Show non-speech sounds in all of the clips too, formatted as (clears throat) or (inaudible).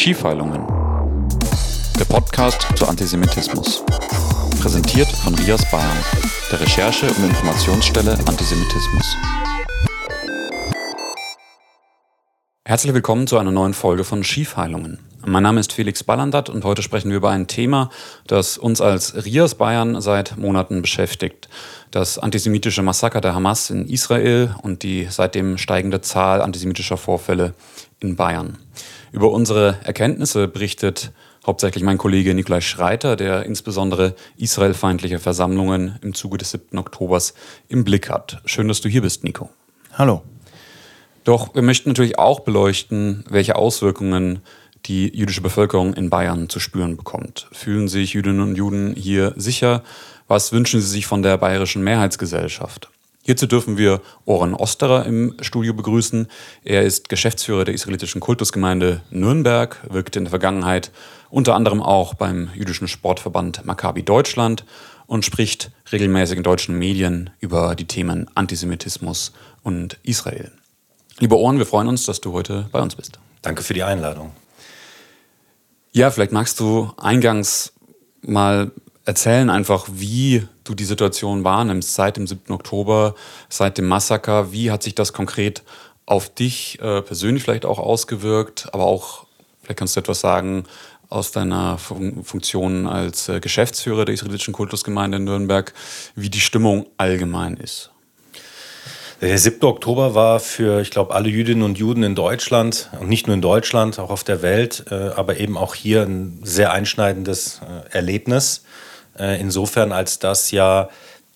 Skifeilungen. Der Podcast zu Antisemitismus. Präsentiert von Rias Bayern, der Recherche- und Informationsstelle Antisemitismus. Herzlich willkommen zu einer neuen Folge von Skifeilungen. Mein Name ist Felix Ballandert und heute sprechen wir über ein Thema, das uns als Rias Bayern seit Monaten beschäftigt. Das antisemitische Massaker der Hamas in Israel und die seitdem steigende Zahl antisemitischer Vorfälle in Bayern. Über unsere Erkenntnisse berichtet hauptsächlich mein Kollege Nikolai Schreiter, der insbesondere israelfeindliche Versammlungen im Zuge des 7. Oktobers im Blick hat. Schön, dass du hier bist, Nico. Hallo. Doch wir möchten natürlich auch beleuchten, welche Auswirkungen die jüdische Bevölkerung in Bayern zu spüren bekommt. Fühlen sich Jüdinnen und Juden hier sicher? Was wünschen sie sich von der bayerischen Mehrheitsgesellschaft? Hierzu dürfen wir Oren Osterer im Studio begrüßen. Er ist Geschäftsführer der israelitischen Kultusgemeinde Nürnberg, wirkte in der Vergangenheit unter anderem auch beim jüdischen Sportverband Maccabi Deutschland und spricht regelmäßig in deutschen Medien über die Themen Antisemitismus und Israel. Lieber Oren, wir freuen uns, dass du heute bei uns bist. Danke für die Einladung. Ja, vielleicht magst du eingangs mal erzählen einfach, wie du die Situation wahrnimmst seit dem 7. Oktober, seit dem Massaker. Wie hat sich das konkret auf dich äh, persönlich vielleicht auch ausgewirkt, aber auch, vielleicht kannst du etwas sagen, aus deiner Fun Funktion als äh, Geschäftsführer der israelitischen Kultusgemeinde in Nürnberg, wie die Stimmung allgemein ist. Der 7. Oktober war für, ich glaube, alle Jüdinnen und Juden in Deutschland und nicht nur in Deutschland, auch auf der Welt, äh, aber eben auch hier ein sehr einschneidendes äh, Erlebnis. Äh, insofern, als das ja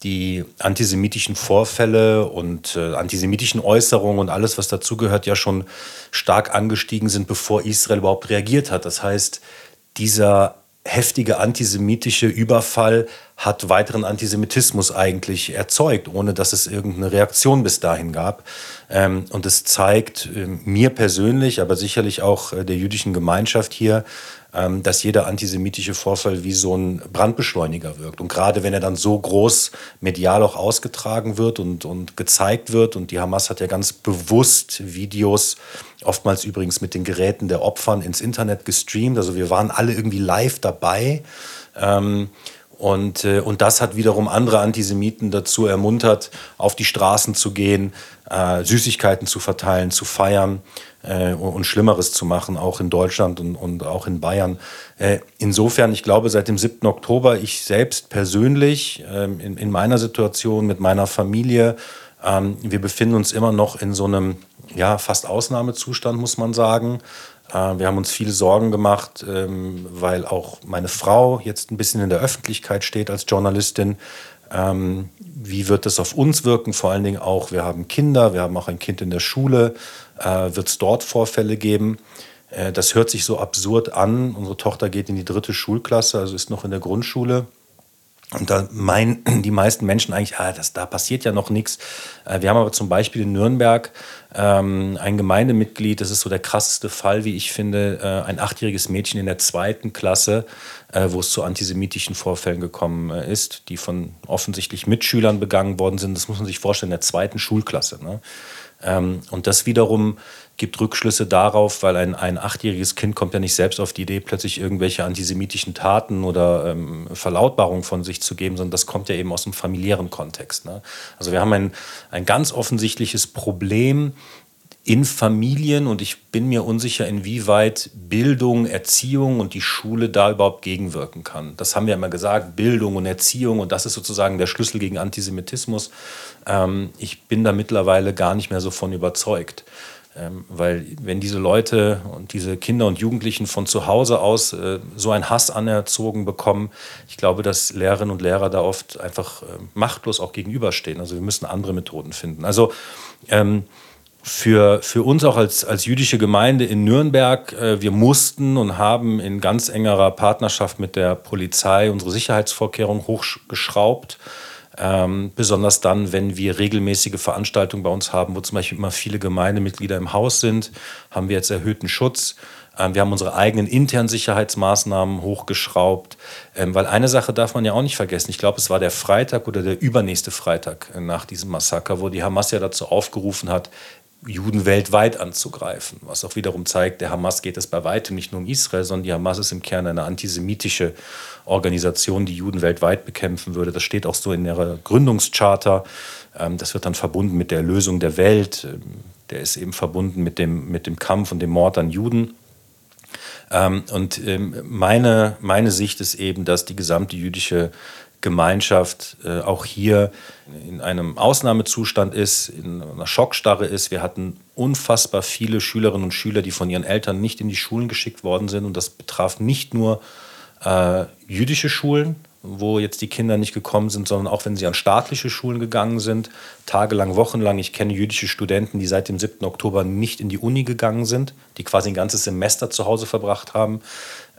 die antisemitischen Vorfälle und äh, antisemitischen Äußerungen und alles, was dazugehört, ja schon stark angestiegen sind, bevor Israel überhaupt reagiert hat. Das heißt, dieser heftige antisemitische Überfall hat weiteren Antisemitismus eigentlich erzeugt, ohne dass es irgendeine Reaktion bis dahin gab. Ähm, und es zeigt äh, mir persönlich, aber sicherlich auch äh, der jüdischen Gemeinschaft hier, ähm, dass jeder antisemitische Vorfall wie so ein Brandbeschleuniger wirkt. Und gerade wenn er dann so groß medial auch ausgetragen wird und, und gezeigt wird, und die Hamas hat ja ganz bewusst Videos, oftmals übrigens mit den Geräten der Opfern, ins Internet gestreamt. Also wir waren alle irgendwie live dabei. Ähm, und, äh, und das hat wiederum andere Antisemiten dazu ermuntert, auf die Straßen zu gehen, äh, Süßigkeiten zu verteilen, zu feiern äh, und Schlimmeres zu machen, auch in Deutschland und, und auch in Bayern. Äh, insofern, ich glaube, seit dem 7. Oktober, ich selbst persönlich ähm, in, in meiner Situation mit meiner Familie, ähm, wir befinden uns immer noch in so einem ja, fast Ausnahmezustand, muss man sagen. Äh, wir haben uns viele Sorgen gemacht, ähm, weil auch meine Frau jetzt ein bisschen in der Öffentlichkeit steht als Journalistin. Ähm, wie wird das auf uns wirken? Vor allen Dingen auch, wir haben Kinder, wir haben auch ein Kind in der Schule. Äh, wird es dort Vorfälle geben? Äh, das hört sich so absurd an. Unsere Tochter geht in die dritte Schulklasse, also ist noch in der Grundschule. Und da meinen (clears throat) die meisten Menschen eigentlich, ah, das, da passiert ja noch nichts. Äh, wir haben aber zum Beispiel in Nürnberg ähm, ein Gemeindemitglied, das ist so der krasseste Fall, wie ich finde, äh, ein achtjähriges Mädchen in der zweiten Klasse, äh, wo es zu antisemitischen Vorfällen gekommen äh, ist, die von offensichtlich Mitschülern begangen worden sind. Das muss man sich vorstellen, in der zweiten Schulklasse. Ne? Ähm, und das wiederum gibt Rückschlüsse darauf, weil ein, ein achtjähriges Kind kommt ja nicht selbst auf die Idee, plötzlich irgendwelche antisemitischen Taten oder ähm, Verlautbarungen von sich zu geben, sondern das kommt ja eben aus dem familiären Kontext. Ne? Also wir haben ein, ein ganz offensichtliches Problem in Familien und ich bin mir unsicher, inwieweit Bildung, Erziehung und die Schule da überhaupt gegenwirken kann. Das haben wir immer gesagt, Bildung und Erziehung und das ist sozusagen der Schlüssel gegen Antisemitismus. Ähm, ich bin da mittlerweile gar nicht mehr so von überzeugt. Ähm, weil wenn diese Leute und diese Kinder und Jugendlichen von zu Hause aus äh, so einen Hass anerzogen bekommen, ich glaube, dass Lehrerinnen und Lehrer da oft einfach äh, machtlos auch gegenüberstehen. Also wir müssen andere Methoden finden. Also ähm, für, für uns auch als, als jüdische Gemeinde in Nürnberg, äh, wir mussten und haben in ganz engerer Partnerschaft mit der Polizei unsere Sicherheitsvorkehrungen hochgeschraubt. Ähm, besonders dann, wenn wir regelmäßige Veranstaltungen bei uns haben, wo zum Beispiel immer viele Gemeindemitglieder im Haus sind, haben wir jetzt erhöhten Schutz. Ähm, wir haben unsere eigenen internen Sicherheitsmaßnahmen hochgeschraubt, ähm, weil eine Sache darf man ja auch nicht vergessen. Ich glaube, es war der Freitag oder der übernächste Freitag nach diesem Massaker, wo die Hamas ja dazu aufgerufen hat, Juden weltweit anzugreifen. Was auch wiederum zeigt, der Hamas geht es bei weitem nicht nur um Israel, sondern die Hamas ist im Kern eine antisemitische Organisation, die Juden weltweit bekämpfen würde. Das steht auch so in ihrer Gründungscharta. Ähm, das wird dann verbunden mit der Lösung der Welt. Ähm, der ist eben verbunden mit dem, mit dem Kampf und dem Mord an Juden. Ähm, und meine, meine Sicht ist eben, dass die gesamte jüdische Gemeinschaft äh, auch hier in einem Ausnahmezustand ist, in einer Schockstarre ist. Wir hatten unfassbar viele Schülerinnen und Schüler, die von ihren Eltern nicht in die Schulen geschickt worden sind. Und das betraf nicht nur äh, jüdische Schulen, wo jetzt die Kinder nicht gekommen sind, sondern auch wenn sie an staatliche Schulen gegangen sind, tagelang, wochenlang. Ich kenne jüdische Studenten, die seit dem 7. Oktober nicht in die Uni gegangen sind, die quasi ein ganzes Semester zu Hause verbracht haben,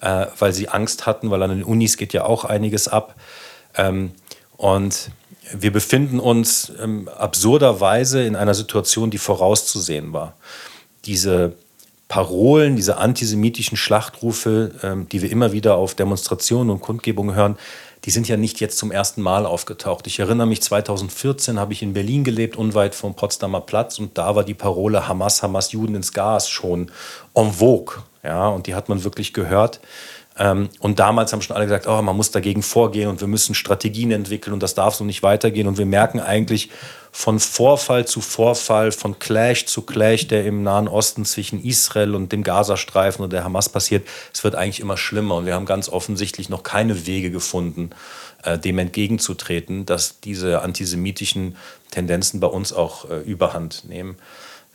äh, weil sie Angst hatten, weil an den Unis geht ja auch einiges ab. Ähm, und wir befinden uns ähm, absurderweise in einer Situation, die vorauszusehen war. Diese Parolen, diese antisemitischen Schlachtrufe, ähm, die wir immer wieder auf Demonstrationen und Kundgebungen hören, die sind ja nicht jetzt zum ersten Mal aufgetaucht. Ich erinnere mich, 2014 habe ich in Berlin gelebt, unweit vom Potsdamer Platz, und da war die Parole Hamas, Hamas, Juden ins Gas schon en vogue. Ja, und die hat man wirklich gehört. Ähm, und damals haben schon alle gesagt, oh, man muss dagegen vorgehen und wir müssen Strategien entwickeln und das darf so nicht weitergehen. Und wir merken eigentlich von Vorfall zu Vorfall, von Clash zu Clash, der im Nahen Osten zwischen Israel und dem Gazastreifen und der Hamas passiert, es wird eigentlich immer schlimmer. Und wir haben ganz offensichtlich noch keine Wege gefunden, äh, dem entgegenzutreten, dass diese antisemitischen Tendenzen bei uns auch äh, überhand nehmen.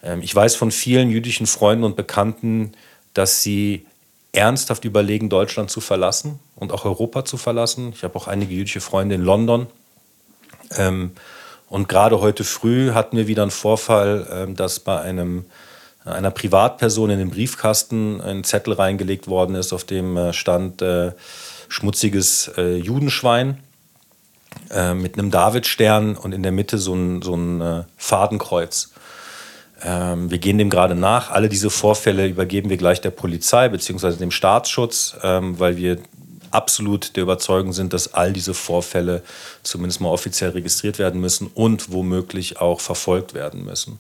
Ähm, ich weiß von vielen jüdischen Freunden und Bekannten, dass sie ernsthaft überlegen, Deutschland zu verlassen und auch Europa zu verlassen. Ich habe auch einige jüdische Freunde in London. Ähm, und gerade heute früh hatten wir wieder einen Vorfall, ähm, dass bei einem, einer Privatperson in den Briefkasten ein Zettel reingelegt worden ist, auf dem äh, stand äh, schmutziges äh, Judenschwein äh, mit einem Davidstern und in der Mitte so ein, so ein äh, Fadenkreuz. Ähm, wir gehen dem gerade nach. Alle diese Vorfälle übergeben wir gleich der Polizei bzw. dem Staatsschutz, ähm, weil wir absolut der Überzeugung sind, dass all diese Vorfälle zumindest mal offiziell registriert werden müssen und womöglich auch verfolgt werden müssen.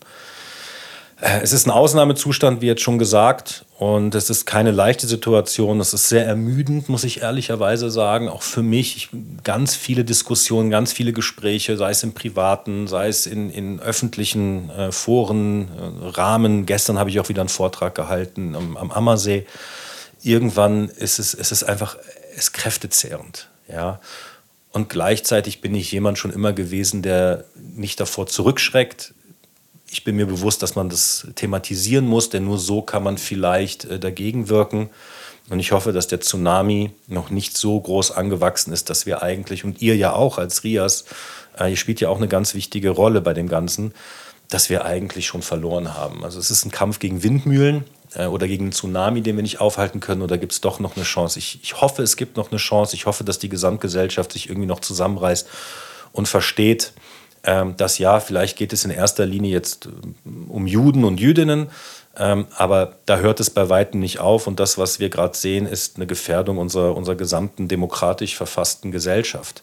Äh, es ist ein Ausnahmezustand, wie jetzt schon gesagt, und es ist keine leichte Situation. Es ist sehr ermüdend, muss ich ehrlicherweise sagen, auch für mich. Ich, ganz viele Diskussionen, ganz viele Gespräche, sei es im privaten, sei es in, in öffentlichen äh, Foren, äh, Rahmen. Gestern habe ich auch wieder einen Vortrag gehalten am, am Ammersee. Irgendwann ist es, es ist einfach, es kräftezehrend. Ja. Und gleichzeitig bin ich jemand schon immer gewesen, der nicht davor zurückschreckt, ich bin mir bewusst, dass man das thematisieren muss, denn nur so kann man vielleicht äh, dagegen wirken. Und ich hoffe, dass der Tsunami noch nicht so groß angewachsen ist, dass wir eigentlich, und ihr ja auch als Rias, äh, ihr spielt ja auch eine ganz wichtige Rolle bei dem Ganzen, dass wir eigentlich schon verloren haben. Also es ist ein Kampf gegen Windmühlen äh, oder gegen einen Tsunami, den wir nicht aufhalten können, oder gibt es doch noch eine Chance? Ich, ich hoffe, es gibt noch eine Chance. Ich hoffe, dass die Gesamtgesellschaft sich irgendwie noch zusammenreißt und versteht, dass ja, vielleicht geht es in erster Linie jetzt ähm, um Juden und Jüdinnen, ähm, aber da hört es bei weitem nicht auf. Und das, was wir gerade sehen, ist eine Gefährdung unserer, unserer gesamten demokratisch verfassten Gesellschaft.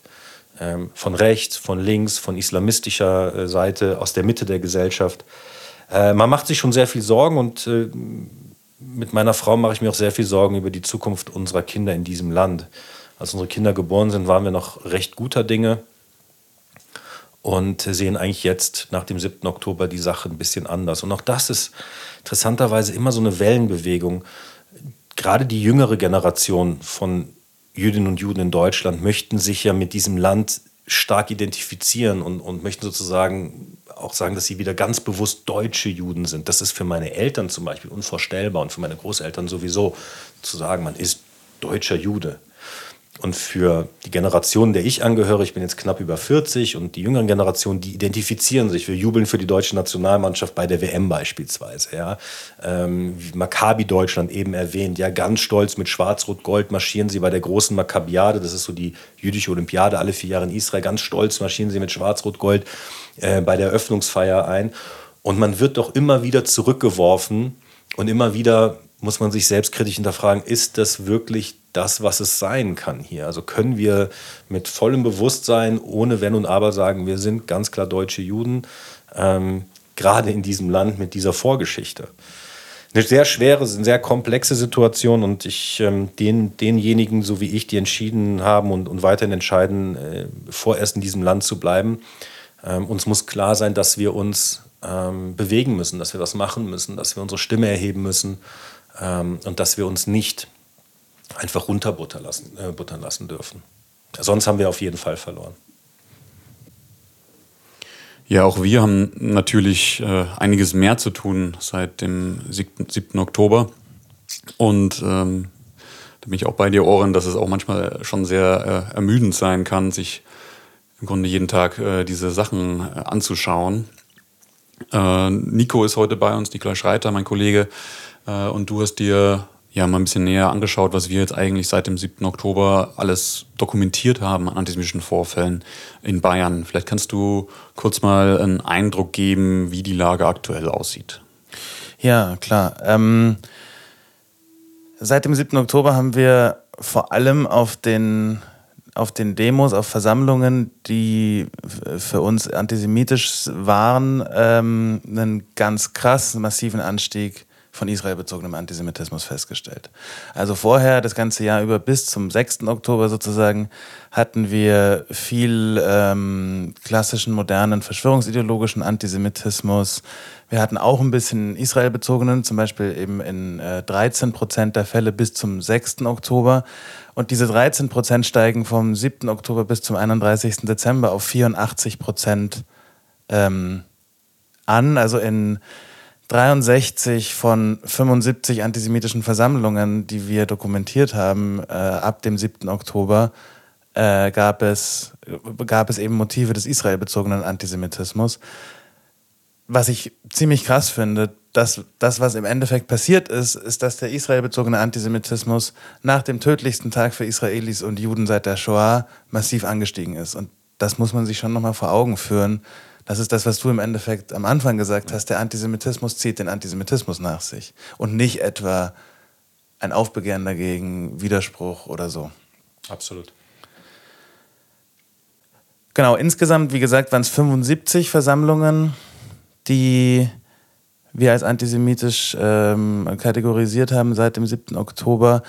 Ähm, von rechts, von links, von islamistischer äh, Seite, aus der Mitte der Gesellschaft. Äh, man macht sich schon sehr viel Sorgen und äh, mit meiner Frau mache ich mir auch sehr viel Sorgen über die Zukunft unserer Kinder in diesem Land. Als unsere Kinder geboren sind, waren wir noch recht guter Dinge und sehen eigentlich jetzt nach dem 7. Oktober die Sache ein bisschen anders. Und auch das ist interessanterweise immer so eine Wellenbewegung. Gerade die jüngere Generation von Jüdinnen und Juden in Deutschland möchten sich ja mit diesem Land stark identifizieren und, und möchten sozusagen auch sagen, dass sie wieder ganz bewusst deutsche Juden sind. Das ist für meine Eltern zum Beispiel unvorstellbar und für meine Großeltern sowieso zu sagen, man ist deutscher Jude. Und für die Generation, der ich angehöre, ich bin jetzt knapp über 40 und die jüngeren Generationen, die identifizieren sich. Wir jubeln für die deutsche Nationalmannschaft bei der WM beispielsweise. Ja. Ähm, Maccabi Deutschland eben erwähnt, ja, ganz stolz mit Schwarz-Rot-Gold marschieren sie bei der großen Maccabiade, das ist so die jüdische Olympiade alle vier Jahre in Israel, ganz stolz marschieren sie mit Schwarz-Rot-Gold äh, bei der Eröffnungsfeier ein. Und man wird doch immer wieder zurückgeworfen und immer wieder muss man sich selbstkritisch hinterfragen, ist das wirklich das, was es sein kann hier. Also können wir mit vollem Bewusstsein, ohne Wenn und Aber sagen, wir sind ganz klar deutsche Juden. Ähm, gerade in diesem Land mit dieser Vorgeschichte. Eine sehr schwere, sehr komplexe Situation und ich ähm, den, denjenigen, so wie ich, die entschieden haben und, und weiterhin entscheiden, äh, vorerst in diesem Land zu bleiben, ähm, uns muss klar sein, dass wir uns ähm, bewegen müssen, dass wir was machen müssen, dass wir unsere Stimme erheben müssen ähm, und dass wir uns nicht einfach runterbuttern lassen, äh, buttern lassen dürfen. Sonst haben wir auf jeden Fall verloren. Ja, auch wir haben natürlich äh, einiges mehr zu tun seit dem 7. 7. Oktober. Und ähm, da bin ich auch bei dir, Oren, dass es auch manchmal schon sehr äh, ermüdend sein kann, sich im Grunde jeden Tag äh, diese Sachen äh, anzuschauen. Äh, Nico ist heute bei uns, Nikolai Schreiter, mein Kollege, äh, und du hast dir ja mal ein bisschen näher angeschaut, was wir jetzt eigentlich seit dem 7. Oktober alles dokumentiert haben an antisemitischen Vorfällen in Bayern. Vielleicht kannst du kurz mal einen Eindruck geben, wie die Lage aktuell aussieht. Ja, klar. Ähm, seit dem 7. Oktober haben wir vor allem auf den, auf den Demos, auf Versammlungen, die für uns antisemitisch waren, ähm, einen ganz krass massiven Anstieg von Israel bezogenem Antisemitismus festgestellt. Also vorher, das ganze Jahr über bis zum 6. Oktober sozusagen, hatten wir viel ähm, klassischen, modernen, verschwörungsideologischen Antisemitismus. Wir hatten auch ein bisschen Israel-bezogenen, zum Beispiel eben in äh, 13 Prozent der Fälle bis zum 6. Oktober. Und diese 13 Prozent steigen vom 7. Oktober bis zum 31. Dezember auf 84 Prozent ähm, an. Also in 63 von 75 antisemitischen Versammlungen, die wir dokumentiert haben, äh, ab dem 7. Oktober, äh, gab, es, gab es eben Motive des israelbezogenen Antisemitismus. Was ich ziemlich krass finde, dass das, was im Endeffekt passiert ist, ist, dass der israelbezogene Antisemitismus nach dem tödlichsten Tag für Israelis und Juden seit der Shoah massiv angestiegen ist. Und das muss man sich schon nochmal vor Augen führen, das ist das, was du im Endeffekt am Anfang gesagt hast. Der Antisemitismus zieht den Antisemitismus nach sich und nicht etwa ein Aufbegehren dagegen, Widerspruch oder so. Absolut. Genau, insgesamt, wie gesagt, waren es 75 Versammlungen, die wir als antisemitisch ähm, kategorisiert haben seit dem 7. Oktober.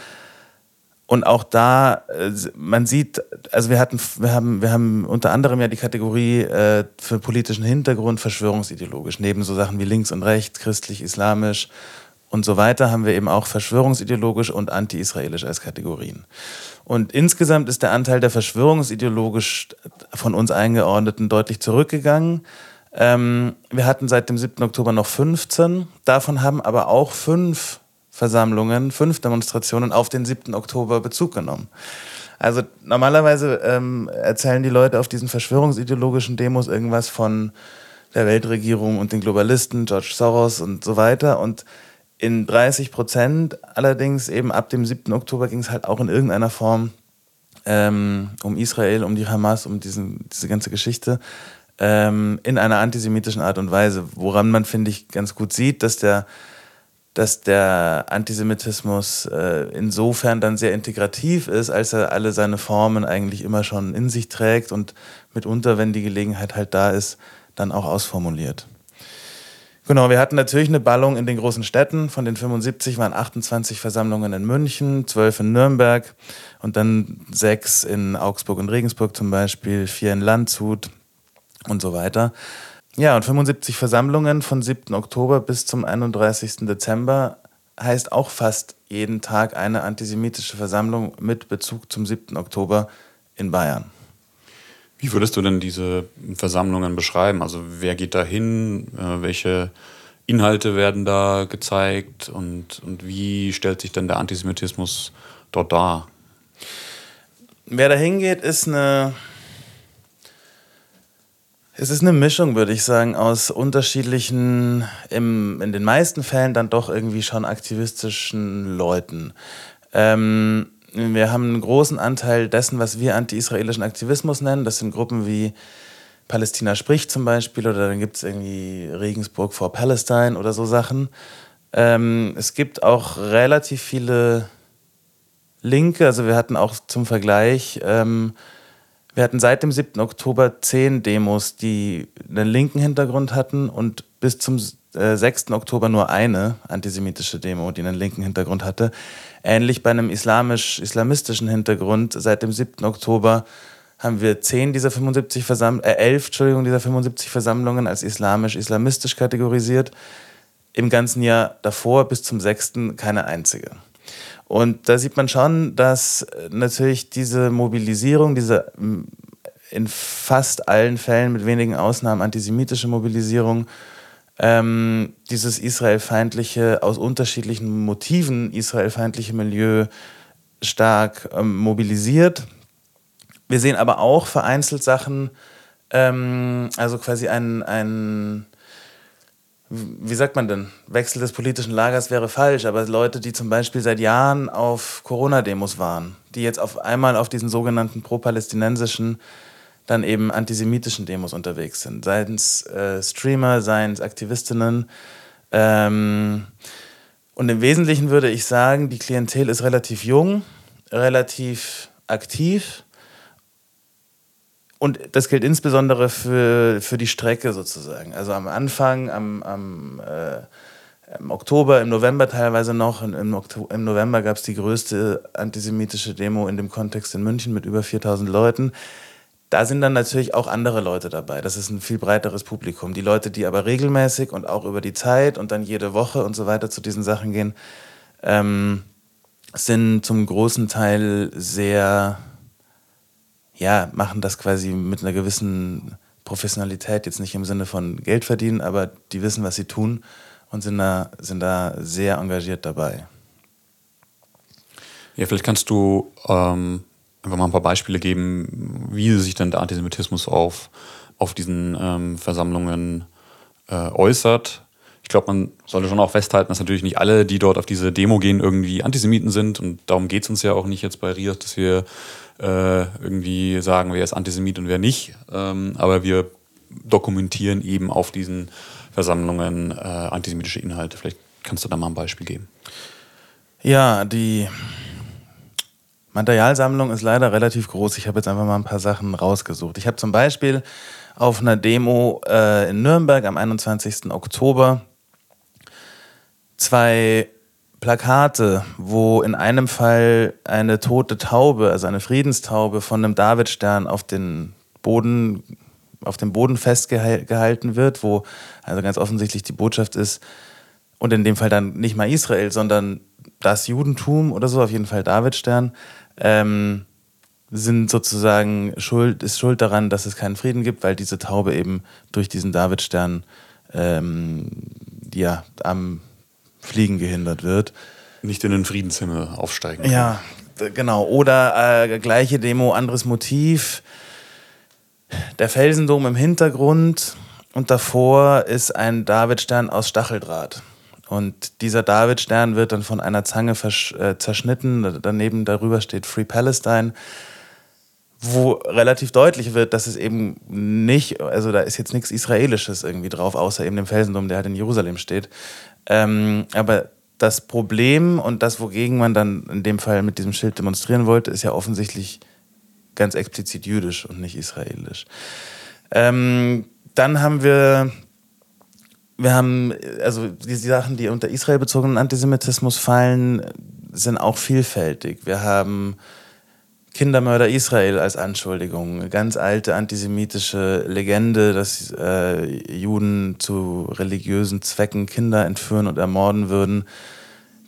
Und auch da, äh, man sieht, also wir hatten, wir haben, wir haben unter anderem ja die Kategorie äh, für politischen Hintergrund verschwörungsideologisch. Neben so Sachen wie links und rechts, christlich, islamisch und so weiter haben wir eben auch verschwörungsideologisch und anti-israelisch als Kategorien. Und insgesamt ist der Anteil der verschwörungsideologisch von uns eingeordneten deutlich zurückgegangen. Ähm, wir hatten seit dem 7. Oktober noch 15, davon haben aber auch fünf Versammlungen, fünf Demonstrationen auf den 7. Oktober Bezug genommen. Also normalerweise ähm, erzählen die Leute auf diesen verschwörungsideologischen Demos irgendwas von der Weltregierung und den Globalisten, George Soros und so weiter. Und in 30 Prozent allerdings eben ab dem 7. Oktober ging es halt auch in irgendeiner Form ähm, um Israel, um die Hamas, um diesen, diese ganze Geschichte ähm, in einer antisemitischen Art und Weise, woran man, finde ich, ganz gut sieht, dass der dass der Antisemitismus äh, insofern dann sehr integrativ ist, als er alle seine Formen eigentlich immer schon in sich trägt und mitunter, wenn die Gelegenheit halt da ist, dann auch ausformuliert. Genau, wir hatten natürlich eine Ballung in den großen Städten. Von den 75 waren 28 Versammlungen in München, 12 in Nürnberg und dann sechs in Augsburg und Regensburg zum Beispiel, vier in Landshut und so weiter. Ja, und 75 Versammlungen von 7. Oktober bis zum 31. Dezember heißt auch fast jeden Tag eine antisemitische Versammlung mit Bezug zum 7. Oktober in Bayern. Wie würdest du denn diese Versammlungen beschreiben? Also wer geht da hin? Äh, welche Inhalte werden da gezeigt? Und, und wie stellt sich denn der Antisemitismus dort dar? Wer da hingeht, ist eine es ist eine Mischung, würde ich sagen, aus unterschiedlichen, im, in den meisten Fällen dann doch irgendwie schon aktivistischen Leuten. Ähm, wir haben einen großen Anteil dessen, was wir anti-israelischen Aktivismus nennen. Das sind Gruppen wie Palästina spricht zum Beispiel oder dann gibt es irgendwie Regensburg for Palestine oder so Sachen. Ähm, es gibt auch relativ viele Linke, also wir hatten auch zum Vergleich ähm, Wir hatten seit dem 7. Oktober zehn Demos, die einen linken Hintergrund hatten und bis zum äh, 6. Oktober nur eine antisemitische Demo, die einen linken Hintergrund hatte. Ähnlich bei einem islamisch-islamistischen Hintergrund seit dem 7. Oktober haben wir zehn dieser 75 Versam äh, elf, Entschuldigung, dieser 75 Versammlungen als islamisch-islamistisch kategorisiert. Im ganzen Jahr davor bis zum 6. keine einzige. Und da sieht man schon, dass natürlich diese Mobilisierung, diese in fast allen Fällen mit wenigen Ausnahmen antisemitische Mobilisierung, ähm, dieses israelfeindliche, aus unterschiedlichen Motiven israelfeindliche Milieu stark ähm, mobilisiert. Wir sehen aber auch vereinzelt Sachen, ähm, also quasi ein, ein, wie sagt man denn, Wechsel des politischen Lagers wäre falsch, aber Leute, die zum Beispiel seit Jahren auf Corona-Demos waren, die jetzt auf einmal auf diesen sogenannten pro-palästinensischen dann eben antisemitischen Demos unterwegs sind. Seien es äh, Streamer, seien es Aktivistinnen. Ähm, und im Wesentlichen würde ich sagen, die Klientel ist relativ jung, relativ aktiv. Und das gilt insbesondere für, für die Strecke sozusagen. Also am Anfang, am, am äh, im Oktober, im November teilweise noch. Im, Oktober, im November gab es die größte antisemitische Demo in dem Kontext in München mit über 4000 Leuten da sind dann natürlich auch andere Leute dabei. Das ist ein viel breiteres Publikum. Die Leute, die aber regelmäßig und auch über die Zeit und dann jede Woche und so weiter zu diesen Sachen gehen, ähm, sind zum großen Teil sehr, ja, machen das quasi mit einer gewissen Professionalität, jetzt nicht im Sinne von Geld verdienen, aber die wissen, was sie tun und sind da, sind da sehr engagiert dabei. Ja, vielleicht kannst du ähm, einfach mal ein paar Beispiele geben, wie sich dann der Antisemitismus auf, auf diesen ähm, Versammlungen äh, äußert. Ich glaube, man sollte schon auch festhalten, dass natürlich nicht alle, die dort auf diese Demo gehen, irgendwie Antisemiten sind. Und darum geht es uns ja auch nicht jetzt bei Rios, dass wir äh, irgendwie sagen, wer ist Antisemit und wer nicht. Ähm, aber wir dokumentieren eben auf diesen Versammlungen äh, antisemitische Inhalte. Vielleicht kannst du da mal ein Beispiel geben. Ja, die Materialsammlung ist leider relativ groß. Ich habe jetzt einfach mal ein paar Sachen rausgesucht. Ich habe zum Beispiel auf einer Demo äh, in Nürnberg am 21. Oktober zwei Plakate, wo in einem Fall eine tote Taube, also eine Friedenstaube von einem Davidstern auf den Boden auf dem Boden festgehalten wird, wo also ganz offensichtlich die Botschaft ist, und in dem Fall dann nicht mal Israel, sondern das Judentum oder so, auf jeden Fall Davidstern, ähm, sind sozusagen schuld, ist schuld daran, dass es keinen Frieden gibt, weil diese Taube eben durch diesen Davidstern ähm, ja, am Fliegen gehindert wird. Nicht in den Friedenshimmel aufsteigen. Kann. Ja, genau. Oder äh, gleiche Demo, anderes Motiv. Der Felsendom im Hintergrund und davor ist ein Davidstern aus Stacheldraht. Und dieser Davidstern wird dann von einer Zange äh, zerschnitten. Daneben darüber steht Free Palestine, wo relativ deutlich wird, dass es eben nicht, also da ist jetzt nichts Israelisches irgendwie drauf, außer eben dem Felsendom, der halt in Jerusalem steht. Ähm, aber das Problem und das, wogegen man dann in dem Fall mit diesem Schild demonstrieren wollte, ist ja offensichtlich ganz explizit jüdisch und nicht israelisch. Ähm, dann haben wir wir haben, also die Sachen, die unter Israel bezogenen Antisemitismus fallen, sind auch vielfältig. Wir haben Kindermörder Israel als Anschuldigung, eine ganz alte antisemitische Legende, dass äh, Juden zu religiösen Zwecken Kinder entführen und ermorden würden.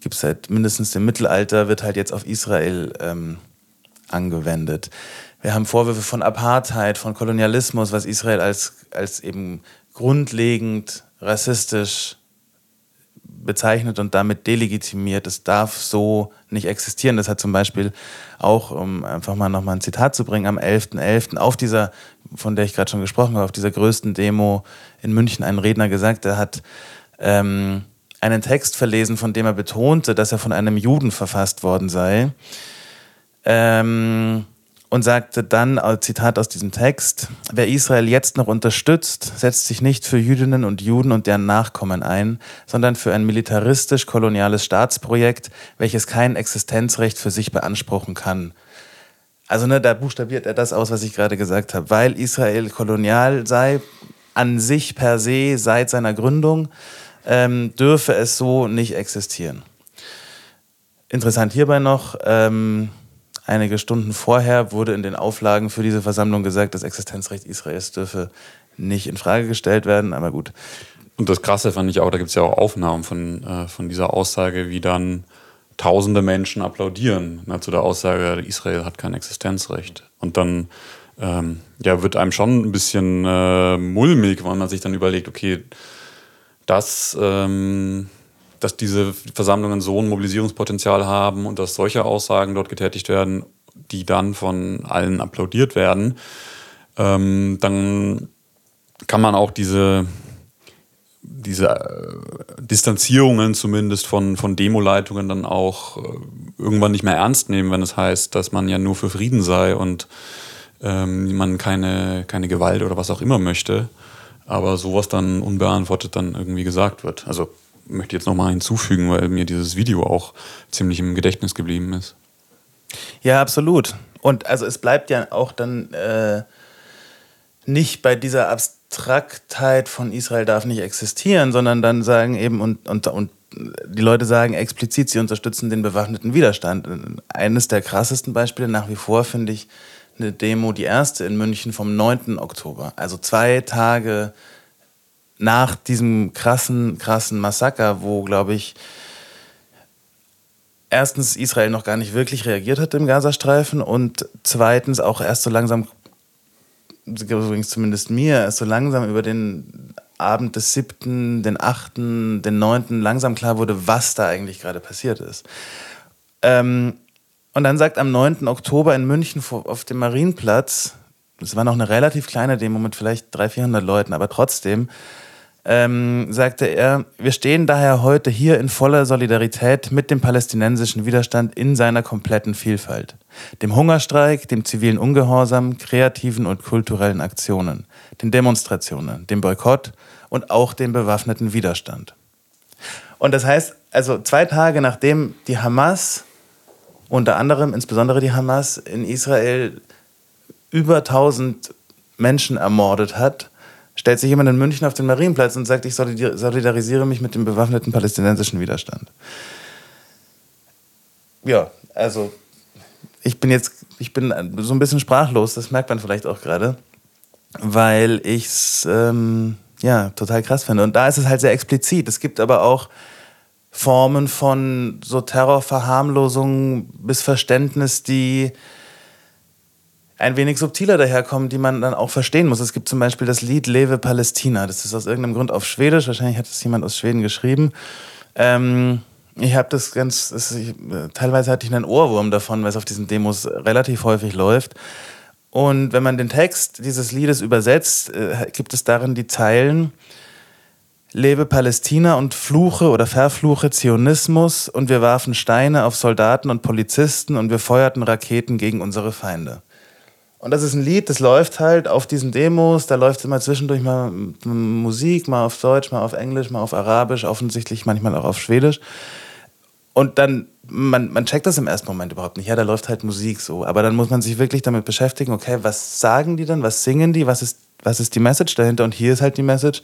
Gibt es seit mindestens dem Mittelalter, wird halt jetzt auf Israel ähm, angewendet. Wir haben Vorwürfe von Apartheid, von Kolonialismus, was Israel als, als eben grundlegend rassistisch bezeichnet und damit delegitimiert. Es darf so nicht existieren. Das hat zum Beispiel auch, um einfach mal nochmal ein Zitat zu bringen, am 11.11. .11. auf dieser, von der ich gerade schon gesprochen habe, auf dieser größten Demo in München ein Redner gesagt, der hat ähm, einen Text verlesen, von dem er betonte, dass er von einem Juden verfasst worden sei. Ähm, und sagte dann, Zitat aus diesem Text, wer Israel jetzt noch unterstützt, setzt sich nicht für Jüdinnen und Juden und deren Nachkommen ein, sondern für ein militaristisch-koloniales Staatsprojekt, welches kein Existenzrecht für sich beanspruchen kann. Also ne, da buchstabiert er das aus, was ich gerade gesagt habe. Weil Israel kolonial sei, an sich per se seit seiner Gründung, ähm, dürfe es so nicht existieren. Interessant hierbei noch, ähm, einige Stunden vorher wurde in den Auflagen für diese Versammlung gesagt, das Existenzrecht Israels dürfe nicht in Frage gestellt werden, aber gut. Und das Krasse fand ich auch, da gibt es ja auch Aufnahmen von, äh, von dieser Aussage, wie dann tausende Menschen applaudieren ne, zu der Aussage, Israel hat kein Existenzrecht. Und dann ähm, ja, wird einem schon ein bisschen äh, mulmig, weil man sich dann überlegt, okay, dass, ähm, dass diese Versammlungen so ein Mobilisierungspotenzial haben und dass solche Aussagen dort getätigt werden, die dann von allen applaudiert werden, ähm, dann kann man auch diese, diese äh, Distanzierungen zumindest von, von Demoleitungen dann auch äh, irgendwann nicht mehr ernst nehmen, wenn es heißt, dass man ja nur für Frieden sei und ähm, man keine, keine Gewalt oder was auch immer möchte, aber sowas dann unbeantwortet dann irgendwie gesagt wird. Also möchte jetzt nochmal hinzufügen, weil mir dieses Video auch ziemlich im Gedächtnis geblieben ist. Ja, absolut. Und also es bleibt ja auch dann äh, nicht bei dieser Abstraktheit von Israel darf nicht existieren, sondern dann sagen eben und, und, und die Leute sagen explizit, sie unterstützen den bewaffneten Widerstand. Eines der krassesten Beispiele nach wie vor finde ich eine Demo, die erste in München vom 9. Oktober, also zwei Tage nach diesem krassen, krassen Massaker, wo, glaube ich, erstens Israel noch gar nicht wirklich reagiert hat im Gazastreifen und zweitens auch erst so langsam, übrigens zumindest mir, erst so langsam über den Abend des 7., den 8., den 9. langsam klar wurde, was da eigentlich gerade passiert ist. Ähm, und dann sagt am 9. Oktober in München auf dem Marienplatz, das war noch eine relativ kleine Demo mit vielleicht 300, 400 Leuten, aber trotzdem, ähm, sagte er, wir stehen daher heute hier in voller Solidarität mit dem palästinensischen Widerstand in seiner kompletten Vielfalt. Dem Hungerstreik, dem zivilen Ungehorsam, kreativen und kulturellen Aktionen, den Demonstrationen, dem Boykott und auch dem bewaffneten Widerstand. Und das heißt, also zwei Tage nachdem die Hamas unter anderem insbesondere die Hamas in Israel über 1000 Menschen ermordet hat, stellt sich jemand in München auf den Marienplatz und sagt, ich solidarisiere mich mit dem bewaffneten palästinensischen Widerstand. Ja, also ich bin jetzt, ich bin so ein bisschen sprachlos, das merkt man vielleicht auch gerade, weil ich es ähm, ja total krass finde. Und da ist es halt sehr explizit. Es gibt aber auch Formen von so Terrorverharmlosung bis Verständnis, die ein wenig subtiler daherkommen, die man dann auch verstehen muss. Es gibt zum Beispiel das Lied Leve Palästina. Das ist aus irgendeinem Grund auf Schwedisch. Wahrscheinlich hat es jemand aus Schweden geschrieben. Ähm, ich habe das ganz, das, ich, teilweise hatte ich einen Ohrwurm davon, weil es auf diesen Demos relativ häufig läuft. Und wenn man den Text dieses Liedes übersetzt, äh, gibt es darin die Zeilen, lebe Palästina und fluche oder verfluche Zionismus und wir warfen Steine auf Soldaten und Polizisten und wir feuerten Raketen gegen unsere Feinde. Und das ist ein Lied, das läuft halt auf diesen Demos, da läuft immer zwischendurch mal Musik, mal auf Deutsch, mal auf Englisch, mal auf Arabisch, offensichtlich manchmal auch auf Schwedisch. Und dann, man, man checkt das im ersten Moment überhaupt nicht. Ja, da läuft halt Musik so. Aber dann muss man sich wirklich damit beschäftigen, okay, was sagen die dann, was singen die, was ist, was ist die Message dahinter? Und hier ist halt die Message,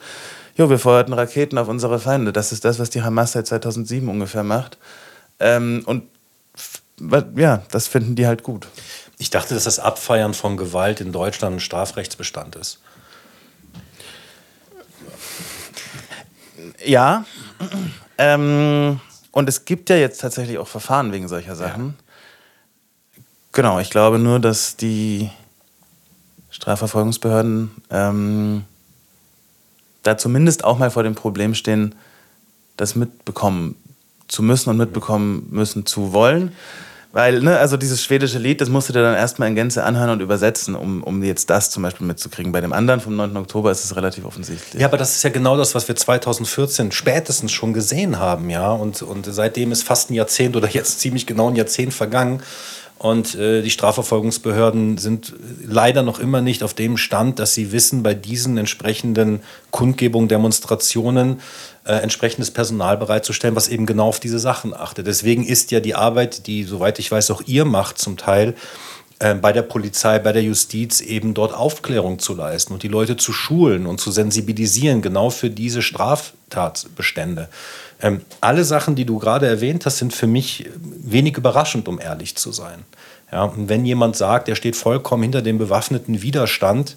jo, wir feuerten Raketen auf unsere Feinde. Das ist das, was die Hamas seit 2007 ungefähr macht. Ähm, und ja, das finden die halt gut. Ich dachte, dass das Abfeiern von Gewalt in Deutschland ein Strafrechtsbestand ist. Ja. Ähm, und es gibt ja jetzt tatsächlich auch Verfahren wegen solcher Sachen. Ja. Genau, ich glaube nur, dass die Strafverfolgungsbehörden ähm, da zumindest auch mal vor dem Problem stehen, das mitbekommen zu müssen und mitbekommen müssen zu wollen. Weil, ne, also dieses schwedische Lied, das musst du dir dann erstmal in Gänze anhören und übersetzen, um, um jetzt das zum Beispiel mitzukriegen. Bei dem anderen vom 9. Oktober ist es relativ offensichtlich. Ja, aber das ist ja genau das, was wir 2014 spätestens schon gesehen haben, ja. Und, und seitdem ist fast ein Jahrzehnt oder jetzt ziemlich genau ein Jahrzehnt vergangen. Und äh, die Strafverfolgungsbehörden sind leider noch immer nicht auf dem Stand, dass sie wissen, bei diesen entsprechenden Kundgebungen, Demonstrationen äh, entsprechendes Personal bereitzustellen, was eben genau auf diese Sachen achtet. Deswegen ist ja die Arbeit, die, soweit ich weiß, auch ihr macht zum Teil, äh, bei der Polizei, bei der Justiz eben dort Aufklärung zu leisten und die Leute zu schulen und zu sensibilisieren, genau für diese Straftatbestände. Ähm, alle Sachen, die du gerade erwähnt hast, sind für mich wenig überraschend, um ehrlich zu sein. Ja, und wenn jemand sagt, er steht vollkommen hinter dem bewaffneten Widerstand,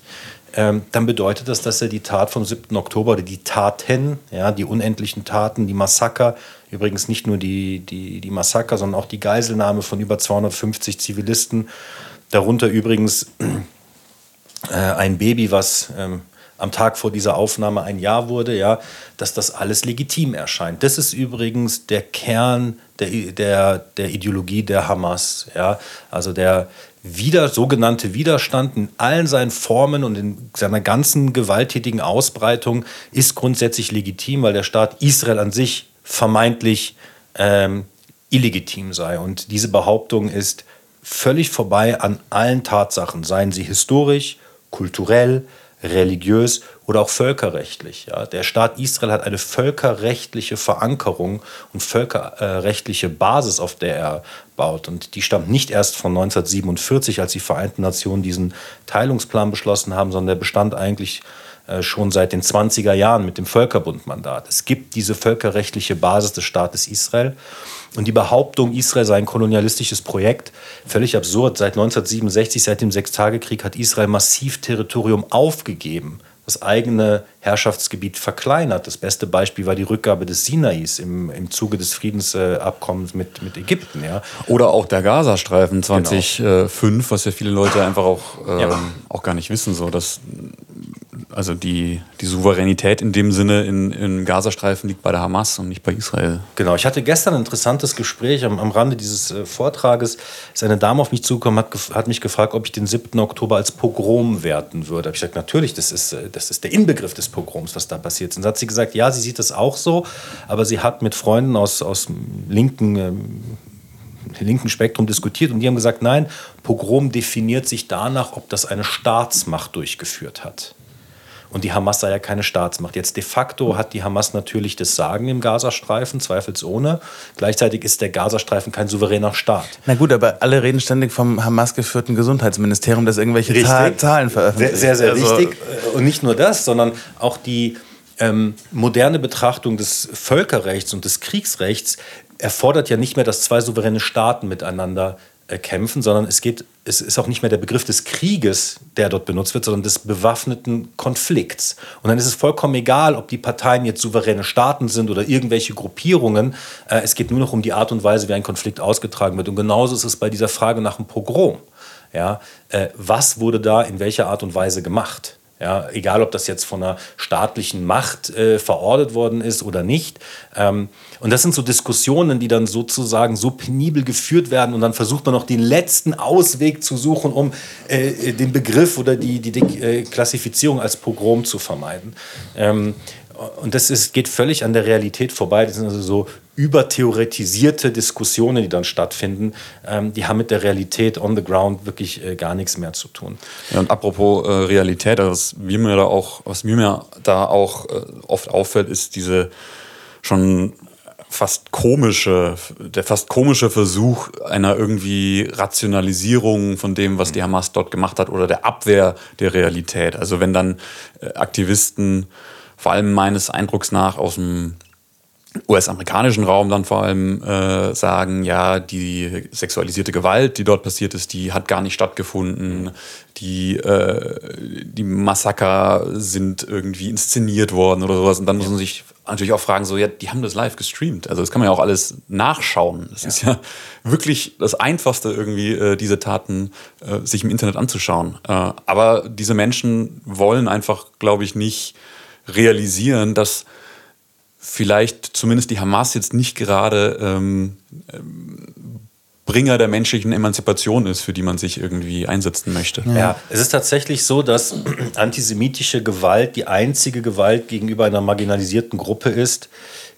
ähm, dann bedeutet das, dass er die Tat vom 7. Oktober oder die Taten, ja, die unendlichen Taten, die Massaker, übrigens nicht nur die, die, die Massaker, sondern auch die Geiselnahme von über 250 Zivilisten, darunter übrigens äh, ein Baby, was ähm, am Tag vor dieser Aufnahme ein Jahr wurde, ja, dass das alles legitim erscheint. Das ist übrigens der Kern der, der, der Ideologie der Hamas. Ja? Also der wieder, sogenannte Widerstand in allen seinen Formen und in seiner ganzen gewalttätigen Ausbreitung ist grundsätzlich legitim, weil der Staat Israel an sich vermeintlich ähm, illegitim sei. Und diese Behauptung ist völlig vorbei an allen Tatsachen, seien sie historisch, kulturell, religiös oder auch völkerrechtlich. Ja. Der Staat Israel hat eine völkerrechtliche Verankerung und völkerrechtliche Basis, auf der er baut. Und die stammt nicht erst von 1947, als die Vereinten Nationen diesen Teilungsplan beschlossen haben, sondern der bestand eigentlich äh, schon seit den 20er Jahren mit dem Völkerbundmandat. Es gibt diese völkerrechtliche Basis des Staates Israel. Und die Behauptung, Israel sei ein kolonialistisches Projekt, völlig absurd. Seit 1967, seit dem Sechstagekrieg, hat Israel massiv Territorium aufgegeben das eigene Herrschaftsgebiet verkleinert. Das beste Beispiel war die Rückgabe des Sinais im, im Zuge des Friedensabkommens mit, mit Ägypten. Ja. Oder auch der Gazastreifen 2005, genau. was ja viele Leute einfach auch, ähm, ja. auch gar nicht wissen. So, dass also die, die Souveränität in dem Sinne in, in Gazastreifen liegt bei der Hamas und nicht bei Israel. Genau, ich hatte gestern ein interessantes Gespräch am, am Rande dieses äh, Vortrages. Ist eine Dame auf mich zugekommen, hat, hat mich gefragt, ob ich den 7. Oktober als Pogrom werten würde. Habe ich gesagt, natürlich, das ist, äh, das ist der Inbegriff des Pogroms, was da passiert ist. Und hat sie gesagt, ja, sie sieht das auch so, aber sie hat mit Freunden aus, aus linken ähm, linken Spektrum diskutiert und die haben gesagt, nein, Pogrom definiert sich danach, ob das eine Staatsmacht durchgeführt hat. Und die Hamas sei ja keine Staatsmacht. Jetzt de facto hat die Hamas natürlich das Sagen im Gazastreifen, zweifelsohne. Gleichzeitig ist der Gazastreifen kein souveräner Staat. Na gut, aber alle reden ständig vom Hamas geführten Gesundheitsministerium, das irgendwelche richtig. Zahlen veröffentlicht. Sehr, sehr, sehr also wichtig. Und nicht nur das, sondern auch die ähm, moderne Betrachtung des Völkerrechts und des Kriegsrechts erfordert ja nicht mehr, dass zwei souveräne Staaten miteinander äh, kämpfen, sondern es geht, es ist auch nicht mehr der Begriff des Krieges, der dort benutzt wird, sondern des bewaffneten Konflikts. Und dann ist es vollkommen egal, ob die Parteien jetzt souveräne Staaten sind oder irgendwelche Gruppierungen. Äh, es geht nur noch um die Art und Weise, wie ein Konflikt ausgetragen wird. Und genauso ist es bei dieser Frage nach dem Pogrom. Ja, äh, was wurde da in welcher Art und Weise gemacht? Ja, egal, ob das jetzt von einer staatlichen Macht äh, verordnet worden ist oder nicht. Ähm, und das sind so Diskussionen, die dann sozusagen so penibel geführt werden und dann versucht man noch den letzten Ausweg zu suchen, um äh, den Begriff oder die, die, die äh, Klassifizierung als Pogrom zu vermeiden. Ähm, und das ist, geht völlig an der Realität vorbei. Das sind also so übertheoretisierte Diskussionen, die dann stattfinden. Ähm, die haben mit der Realität on the ground wirklich äh, gar nichts mehr zu tun. Ja, und apropos äh, Realität, also was mir da auch, was mir da auch äh, oft auffällt, ist diese schon fast komische, der fast komische Versuch einer irgendwie Rationalisierung von dem, was die Hamas dort gemacht hat oder der Abwehr der Realität. Also wenn dann äh, Aktivisten vor allem meines Eindrucks nach aus dem US-amerikanischen Raum dann vor allem äh, sagen, ja, die sexualisierte Gewalt, die dort passiert ist, die hat gar nicht stattgefunden. Die, äh, die Massaker sind irgendwie inszeniert worden oder sowas. Und dann muss man sich natürlich auch fragen, so, ja, die haben das live gestreamt. Also das kann man ja auch alles nachschauen. Das ja. ist ja wirklich das Einfachste, irgendwie äh, diese Taten äh, sich im Internet anzuschauen. Äh, aber diese Menschen wollen einfach, glaube ich, nicht realisieren, dass vielleicht zumindest die Hamas jetzt nicht gerade ähm, Bringer der menschlichen Emanzipation ist, für die man sich irgendwie einsetzen möchte. Ja. ja, es ist tatsächlich so, dass antisemitische Gewalt die einzige Gewalt gegenüber einer marginalisierten Gruppe ist,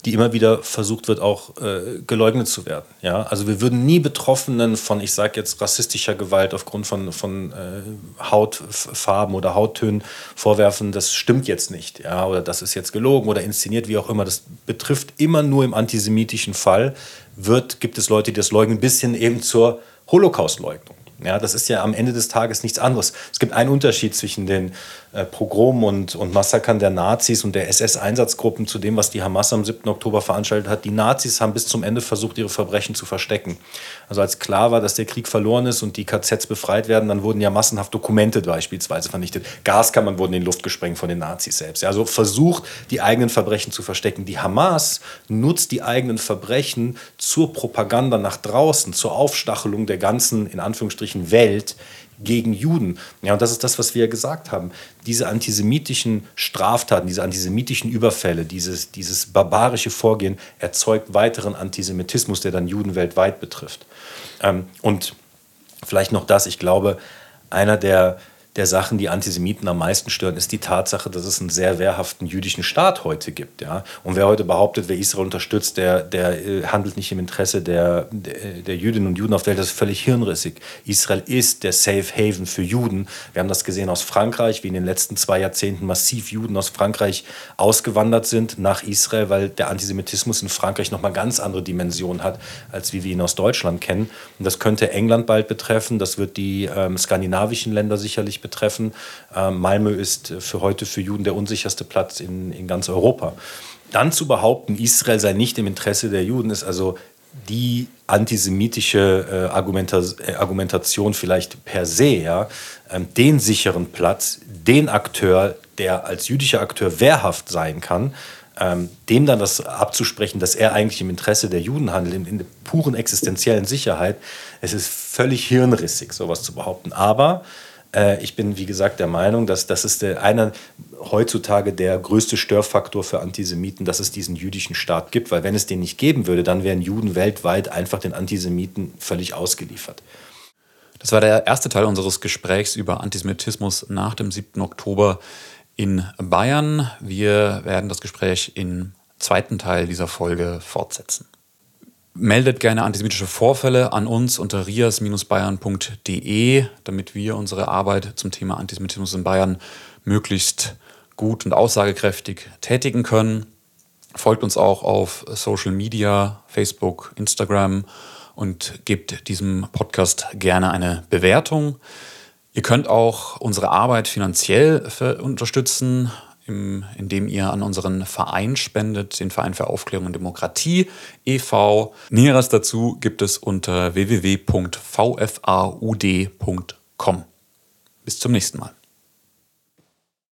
die immer wieder versucht wird, auch äh, geleugnet zu werden. Ja? Also wir würden nie Betroffenen von, ich sage jetzt, rassistischer Gewalt aufgrund von, von äh, Hautfarben oder Hauttönen vorwerfen, das stimmt jetzt nicht. Ja? Oder das ist jetzt gelogen oder inszeniert, wie auch immer. Das betrifft immer nur im antisemitischen Fall, wird, gibt es Leute, die das leugnen, bis hin eben zur Holocaust-Leugnung. Ja, das ist ja am Ende des Tages nichts anderes. Es gibt einen Unterschied zwischen den äh, Pogromen und, und Massakern der Nazis und der SS-Einsatzgruppen zu dem, was die Hamas am 7. Oktober veranstaltet hat. Die Nazis haben bis zum Ende versucht, ihre Verbrechen zu verstecken. Also als klar war, dass der Krieg verloren ist und die KZs befreit werden, dann wurden ja massenhaft Dokumente beispielsweise vernichtet. Gaskammern wurden in Luft gesprengt von den Nazis selbst. Also versucht, die eigenen Verbrechen zu verstecken. Die Hamas nutzt die eigenen Verbrechen zur Propaganda nach draußen, zur Aufstachelung der ganzen, in Anführungsstrichen, Welt gegen Juden. Ja, und das ist das, was wir gesagt haben. Diese antisemitischen Straftaten, diese antisemitischen Überfälle, dieses, dieses barbarische Vorgehen erzeugt weiteren Antisemitismus, der dann Juden weltweit betrifft. Ähm, und vielleicht noch das, ich glaube, einer der der Sachen, die Antisemiten am meisten stören, ist die Tatsache, dass es einen sehr wehrhaften jüdischen Staat heute gibt. Ja? Und wer heute behauptet, wer Israel unterstützt, der, der äh, handelt nicht im Interesse der, der, der Jüdinnen und Juden auf der Welt. Das ist völlig hirnrissig. Israel ist der Safe Haven für Juden. Wir haben das gesehen aus Frankreich, wie in den letzten zwei Jahrzehnten massiv Juden aus Frankreich ausgewandert sind nach Israel, weil der Antisemitismus in Frankreich nochmal ganz andere Dimensionen hat, als wie wir ihn aus Deutschland kennen. Und das könnte England bald betreffen. Das wird die ähm, skandinavischen Länder sicherlich betreffen. Ähm, Malmö ist für heute für Juden der unsicherste Platz in, in ganz Europa. Dann zu behaupten, Israel sei nicht im Interesse der Juden, ist also die antisemitische äh, Argumenta äh, Argumentation vielleicht per se, ja, ähm, den sicheren Platz, den Akteur, der als jüdischer Akteur wehrhaft sein kann, ähm, dem dann das abzusprechen, dass er eigentlich im Interesse der Juden handelt, in, in der puren existenziellen Sicherheit, es ist völlig hirnrissig, sowas zu behaupten. Aber äh, ich bin, wie gesagt, der Meinung, dass das ist der, einer heutzutage der größte Störfaktor für Antisemiten, dass es diesen jüdischen Staat gibt. Weil wenn es den nicht geben würde, dann wären Juden weltweit einfach den Antisemiten völlig ausgeliefert. Das war der erste Teil unseres Gesprächs über Antisemitismus nach dem 7. Oktober in Bayern. Wir werden das Gespräch im zweiten Teil dieser Folge fortsetzen. Meldet gerne antisemitische Vorfälle an uns unter rias-bayern.de, damit wir unsere Arbeit zum Thema Antisemitismus in Bayern möglichst gut und aussagekräftig tätigen können. Folgt uns auch auf Social Media, Facebook, Instagram und gebt diesem Podcast gerne eine Bewertung. Ihr könnt auch unsere Arbeit finanziell unterstützen im, indem ihr an unseren Verein spendet, den Verein für Aufklärung und Demokratie e.V. Näheres dazu gibt es unter www.vfaud.com. Bis zum nächsten Mal.